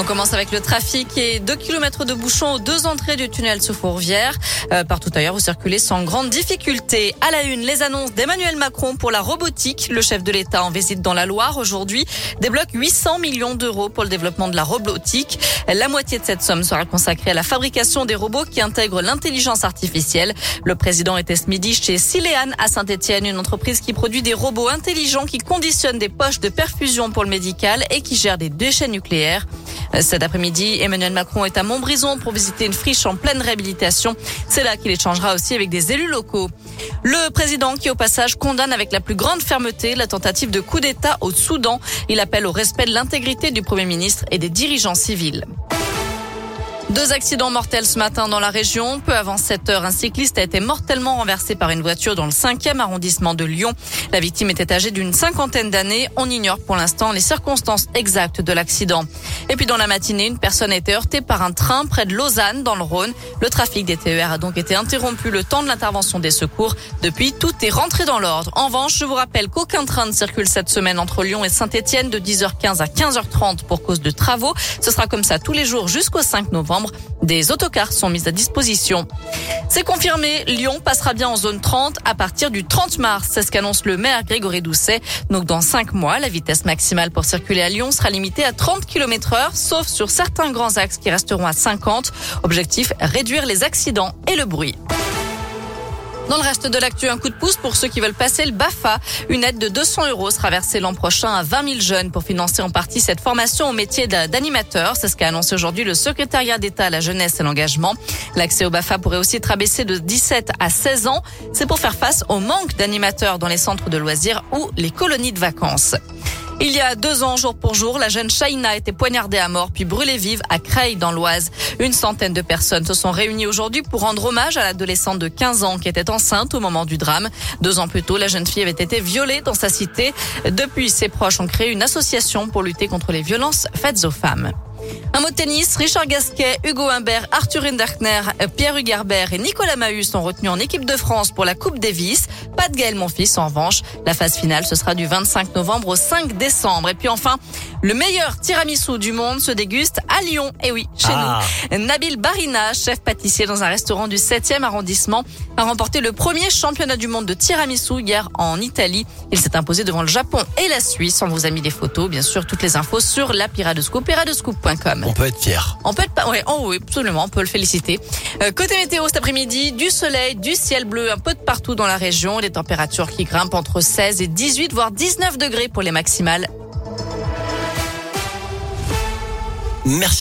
On commence avec le trafic et 2 km de bouchons aux deux entrées du tunnel sous Fourvière. Euh, partout ailleurs, vous circulez sans grande difficulté. À la une, les annonces d'Emmanuel Macron pour la robotique. Le chef de l'État en visite dans la Loire aujourd'hui débloque 800 millions d'euros pour le développement de la robotique. La moitié de cette somme sera consacrée à la fabrication des robots qui intègrent l'intelligence artificielle. Le président était ce midi chez Silean à Saint-Etienne, une entreprise qui produit des robots intelligents qui conditionnent des poches de perfusion pour le médical et qui gèrent des déchets nucléaires. Cet après-midi, Emmanuel Macron est à Montbrison pour visiter une friche en pleine réhabilitation. C'est là qu'il échangera aussi avec des élus locaux. Le président qui au passage condamne avec la plus grande fermeté la tentative de coup d'État au Soudan. Il appelle au respect de l'intégrité du Premier ministre et des dirigeants civils. Deux accidents mortels ce matin dans la région. Peu avant 7 heures, un cycliste a été mortellement renversé par une voiture dans le 5e arrondissement de Lyon. La victime était âgée d'une cinquantaine d'années. On ignore pour l'instant les circonstances exactes de l'accident. Et puis dans la matinée, une personne a été heurtée par un train près de Lausanne dans le Rhône. Le trafic des TER a donc été interrompu le temps de l'intervention des secours. Depuis, tout est rentré dans l'ordre. En revanche, je vous rappelle qu'aucun train ne circule cette semaine entre Lyon et Saint-Etienne de 10h15 à 15h30 pour cause de travaux. Ce sera comme ça tous les jours jusqu'au 5 novembre. Des autocars sont mis à disposition. C'est confirmé, Lyon passera bien en zone 30 à partir du 30 mars. C'est ce qu'annonce le maire Grégory Doucet. Donc dans 5 mois, la vitesse maximale pour circuler à Lyon sera limitée à 30 km heure, sauf sur certains grands axes qui resteront à 50. Objectif, réduire les accidents et le bruit. Dans le reste de l'actu, un coup de pouce pour ceux qui veulent passer le BAFA. Une aide de 200 euros sera versée l'an prochain à 20 000 jeunes pour financer en partie cette formation au métier d'animateur. C'est ce qu'a annoncé aujourd'hui le secrétariat d'État à la jeunesse et l'engagement. L'accès au BAFA pourrait aussi être abaissé de 17 à 16 ans. C'est pour faire face au manque d'animateurs dans les centres de loisirs ou les colonies de vacances. Il y a deux ans, jour pour jour, la jeune Shaina a été poignardée à mort puis brûlée vive à Creil dans l'Oise. Une centaine de personnes se sont réunies aujourd'hui pour rendre hommage à l'adolescente de 15 ans qui était enceinte au moment du drame. Deux ans plus tôt, la jeune fille avait été violée dans sa cité. Depuis, ses proches ont créé une association pour lutter contre les violences faites aux femmes. Un mot de tennis, Richard Gasquet, Hugo Humbert, Arthur Hinderkner, Pierre Hugerbert et Nicolas Mahut sont retenus en équipe de France pour la Coupe Davis. Pas de Gaël Monfils en revanche. La phase finale, ce sera du 25 novembre au 5 décembre. Et puis enfin, le meilleur tiramisu du monde se déguste à Lyon. Et oui, chez Ah. nous. Nabil Barina, chef pâtissier dans un restaurant du 7e arrondissement, a remporté le premier championnat du monde de tiramisu hier en Italie. Il s'est imposé devant le Japon et la Suisse. On vous a mis des photos, bien sûr, toutes les infos sur la Piradescoop, piradescoop.com. On peut être fier. On peut être pas, ouais, oh oui, absolument, on peut le féliciter. Euh, côté météo cet après-midi, du soleil, du ciel bleu un peu de partout dans la région, des températures qui grimpent entre 16 et 18 voire 19 degrés pour les maximales. Merci.